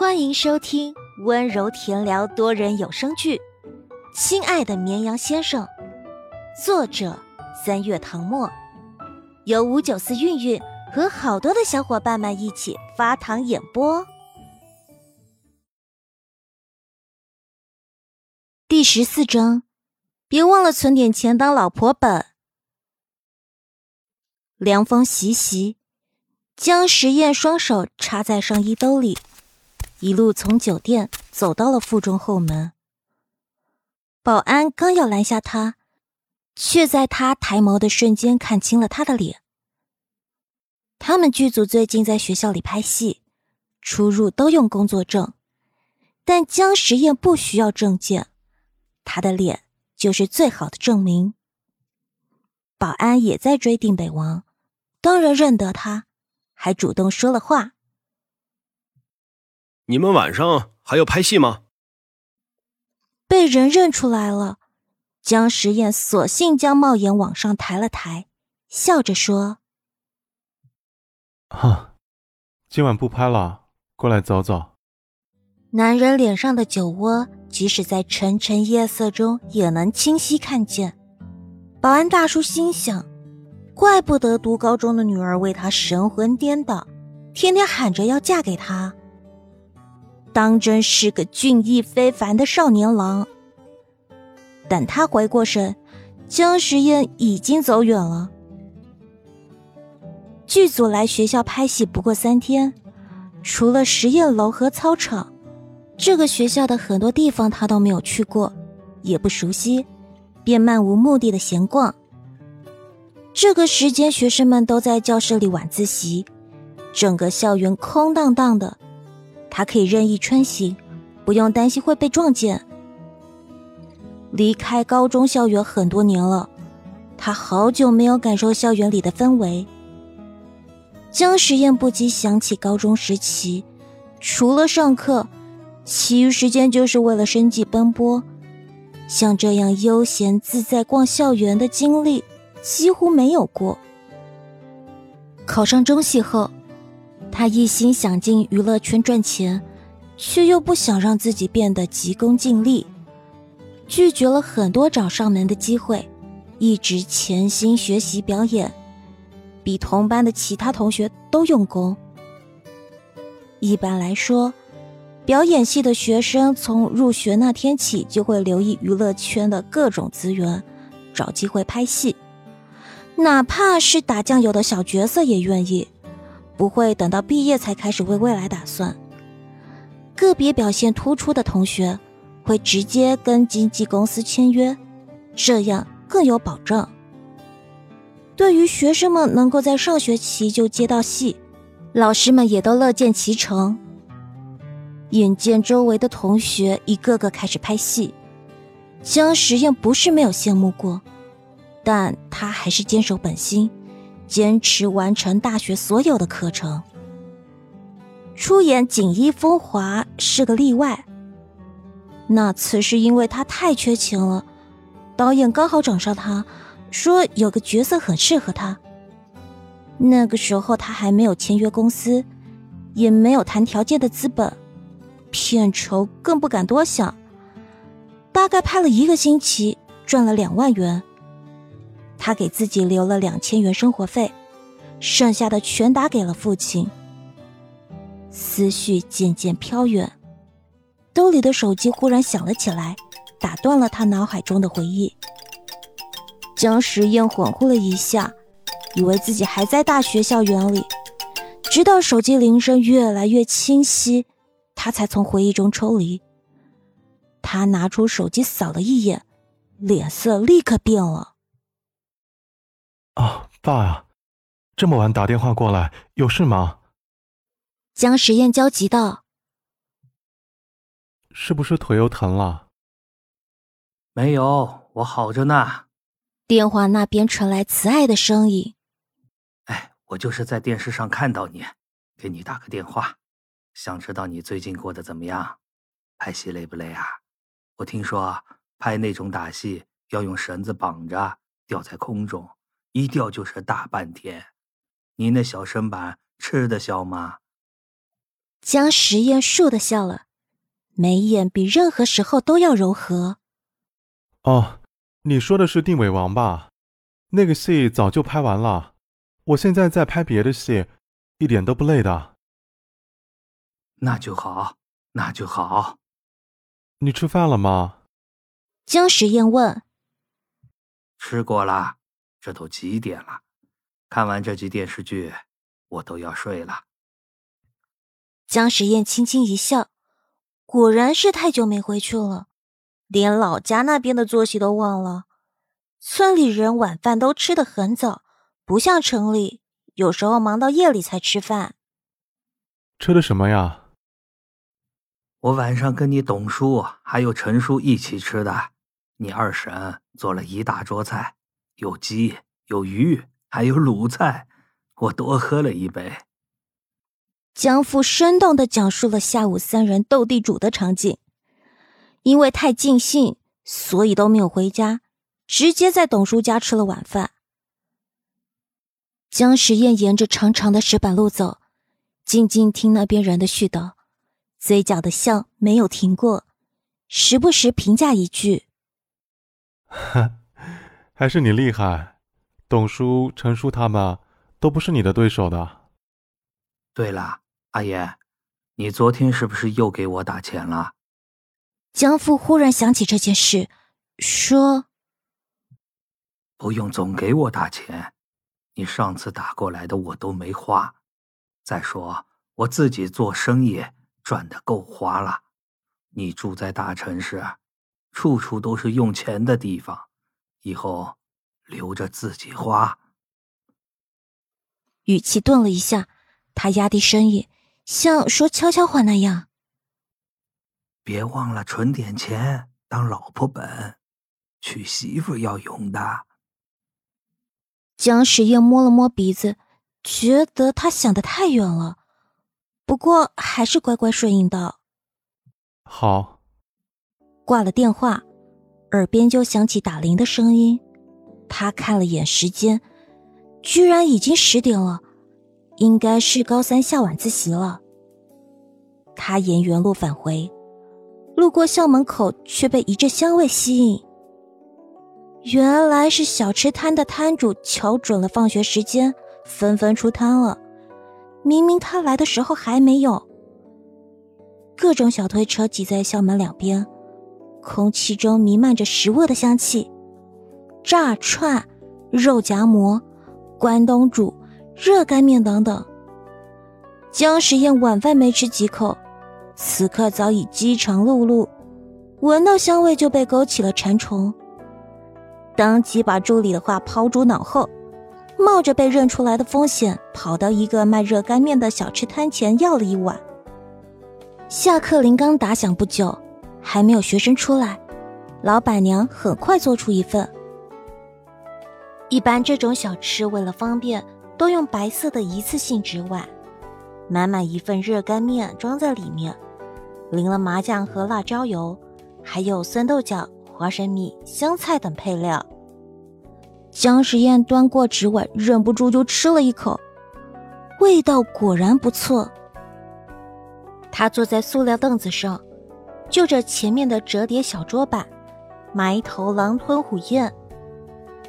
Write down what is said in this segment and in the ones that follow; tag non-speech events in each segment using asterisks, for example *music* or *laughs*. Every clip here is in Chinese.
欢迎收听温柔甜聊多人有声剧《亲爱的绵羊先生》，作者三月唐末，由五九四韵韵和好多的小伙伴们一起发糖演播。第十四章，别忘了存点钱当老婆本。凉风习习，江时宴双手插在上衣兜里。一路从酒店走到了附中后门，保安刚要拦下他，却在他抬眸的瞬间看清了他的脸。他们剧组最近在学校里拍戏，出入都用工作证，但江实验不需要证件，他的脸就是最好的证明。保安也在追定北王，当然认得他，还主动说了话。你们晚上还要拍戏吗？被人认出来了，江时宴索性将帽檐往上抬了抬，笑着说：“哈，今晚不拍了，过来走走。”男人脸上的酒窝，即使在沉沉夜色中也能清晰看见。保安大叔心想：怪不得读高中的女儿为他神魂颠倒，天天喊着要嫁给他。当真是个俊逸非凡的少年郎。等他回过神，江时宴已经走远了。剧组来学校拍戏不过三天，除了实验楼和操场，这个学校的很多地方他都没有去过，也不熟悉，便漫无目的的闲逛。这个时间，学生们都在教室里晚自习，整个校园空荡荡的。他可以任意穿行，不用担心会被撞见。离开高中校园很多年了，他好久没有感受校园里的氛围。江时宴不禁想起高中时期，除了上课，其余时间就是为了生计奔波。像这样悠闲自在逛校园的经历几乎没有过。考上中戏后。他一心想进娱乐圈赚钱，却又不想让自己变得急功近利，拒绝了很多找上门的机会，一直潜心学习表演，比同班的其他同学都用功。一般来说，表演系的学生从入学那天起就会留意娱乐圈的各种资源，找机会拍戏，哪怕是打酱油的小角色也愿意。不会等到毕业才开始为未来打算。个别表现突出的同学会直接跟经纪公司签约，这样更有保障。对于学生们能够在上学期就接到戏，老师们也都乐见其成。眼见周围的同学一个个开始拍戏，江实验不是没有羡慕过，但他还是坚守本心。坚持完成大学所有的课程。出演《锦衣风华》是个例外。那次是因为他太缺钱了，导演刚好找上他，说有个角色很适合他。那个时候他还没有签约公司，也没有谈条件的资本，片酬更不敢多想。大概拍了一个星期，赚了两万元。他给自己留了两千元生活费，剩下的全打给了父亲。思绪渐渐飘远，兜里的手机忽然响了起来，打断了他脑海中的回忆。江时燕恍惚了一下，以为自己还在大学校园里，直到手机铃声越来越清晰，他才从回忆中抽离。他拿出手机扫了一眼，脸色立刻变了。啊，爸呀，这么晚打电话过来，有事吗？江时宴焦急道：“是不是腿又疼了？”没有，我好着呢。电话那边传来慈爱的声音：“哎，我就是在电视上看到你，给你打个电话，想知道你最近过得怎么样？拍戏累不累啊？我听说拍那种打戏要用绳子绑着，吊在空中。”一吊就是大半天，你那小身板吃得消吗？江实验竖的笑了，眉眼比任何时候都要柔和。哦，你说的是定尾王吧？那个戏早就拍完了，我现在在拍别的戏，一点都不累的。那就好，那就好。你吃饭了吗？江实验问。吃过了，这都几点了？看完这集电视剧，我都要睡了。江时宴轻轻一笑，果然是太久没回去了，连老家那边的作息都忘了。村里人晚饭都吃得很早，不像城里，有时候忙到夜里才吃饭。吃的什么呀？我晚上跟你董叔还有陈叔一起吃的，你二婶做了一大桌菜，有鸡有鱼，还有卤菜，我多喝了一杯。江父生动的讲述了下午三人斗地主的场景。因为太尽兴，所以都没有回家，直接在董叔家吃了晚饭。江时宴沿着长长的石板路走，静静听那边人的絮叨，嘴角的笑没有停过，时不时评价一句：“ *laughs* 还是你厉害，董叔、陈叔他们都不是你的对手的。”对了。阿爷，你昨天是不是又给我打钱了？江父忽然想起这件事，说：“不用总给我打钱，你上次打过来的我都没花。再说我自己做生意赚的够花了。你住在大城市，处处都是用钱的地方，以后留着自己花。”语气顿了一下，他压低声音。像说悄悄话那样，别忘了存点钱当老婆本，娶媳妇要用的。江时夜摸了摸鼻子，觉得他想的太远了，不过还是乖乖顺应道：“好。”挂了电话，耳边就响起打铃的声音。他看了眼时间，居然已经十点了。应该是高三下晚自习了。他沿原路返回，路过校门口，却被一阵香味吸引。原来是小吃摊的摊主瞧准了放学时间，纷纷出摊了。明明他来的时候还没有。各种小推车挤在校门两边，空气中弥漫着食物的香气：炸串、肉夹馍、关东煮。热干面等等。江时宴晚饭没吃几口，此刻早已饥肠辘辘，闻到香味就被勾起了馋虫，当即把助理的话抛诸脑后，冒着被认出来的风险，跑到一个卖热干面的小吃摊前要了一碗。下课铃刚打响不久，还没有学生出来，老板娘很快做出一份。一般这种小吃为了方便。都用白色的一次性纸碗，满满一份热干面装在里面，淋了麻酱和辣椒油，还有酸豆角、花生米、香菜等配料。江时宴端过纸碗，忍不住就吃了一口，味道果然不错。他坐在塑料凳子上，就着前面的折叠小桌板，埋头狼吞虎咽，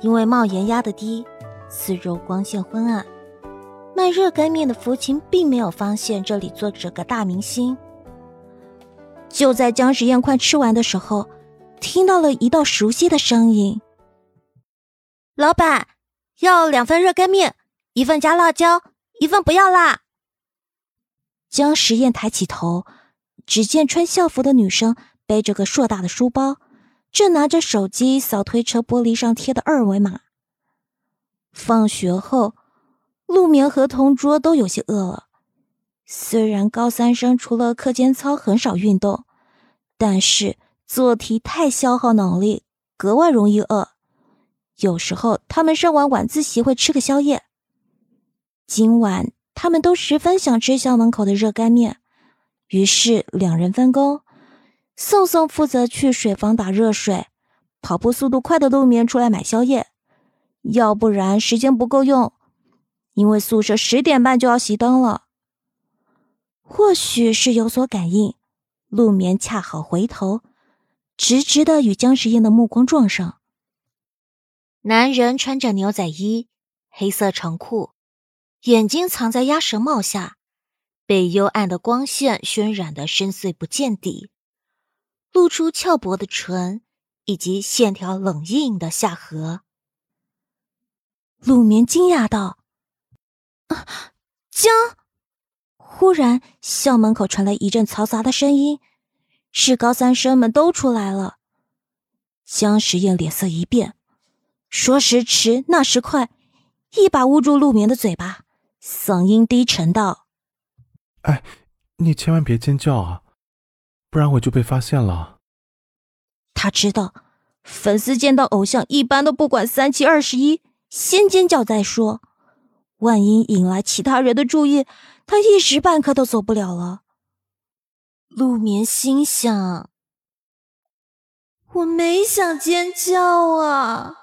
因为帽檐压得低。四周光线昏暗，卖热干面的福琴并没有发现这里坐着个大明星。就在江时宴快吃完的时候，听到了一道熟悉的声音：“老板，要两份热干面，一份加辣椒，一份不要辣。”江时宴抬起头，只见穿校服的女生背着个硕大的书包，正拿着手机扫推车玻璃上贴的二维码。放学后，陆眠和同桌都有些饿了。虽然高三生除了课间操很少运动，但是做题太消耗脑力，格外容易饿。有时候他们上完晚自习会吃个宵夜。今晚他们都十分想吃校门口的热干面，于是两人分工：宋宋负责去水房打热水，跑步速度快的陆眠出来买宵夜。要不然时间不够用，因为宿舍十点半就要熄灯了。或许是有所感应，陆眠恰好回头，直直的与江时宴的目光撞上。男人穿着牛仔衣、黑色长裤，眼睛藏在鸭舌帽下，被幽暗的光线渲染的深邃不见底，露出翘薄的唇以及线条冷硬的下颌。陆眠惊讶道：“，江！”忽然，校门口传来一阵嘈杂的声音，是高三生们都出来了。江时宴脸色一变，说时迟，那时快，一把捂住陆眠的嘴巴，嗓音低沉道：“哎，你千万别尖叫啊，不然我就被发现了。”他知道，粉丝见到偶像一般都不管三七二十一，先尖叫再说。万一引来其他人的注意，他一时半刻都走不了了。陆眠心想：“我没想尖叫啊。”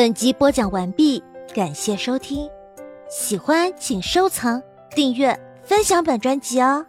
本集播讲完毕，感谢收听，喜欢请收藏、订阅、分享本专辑哦。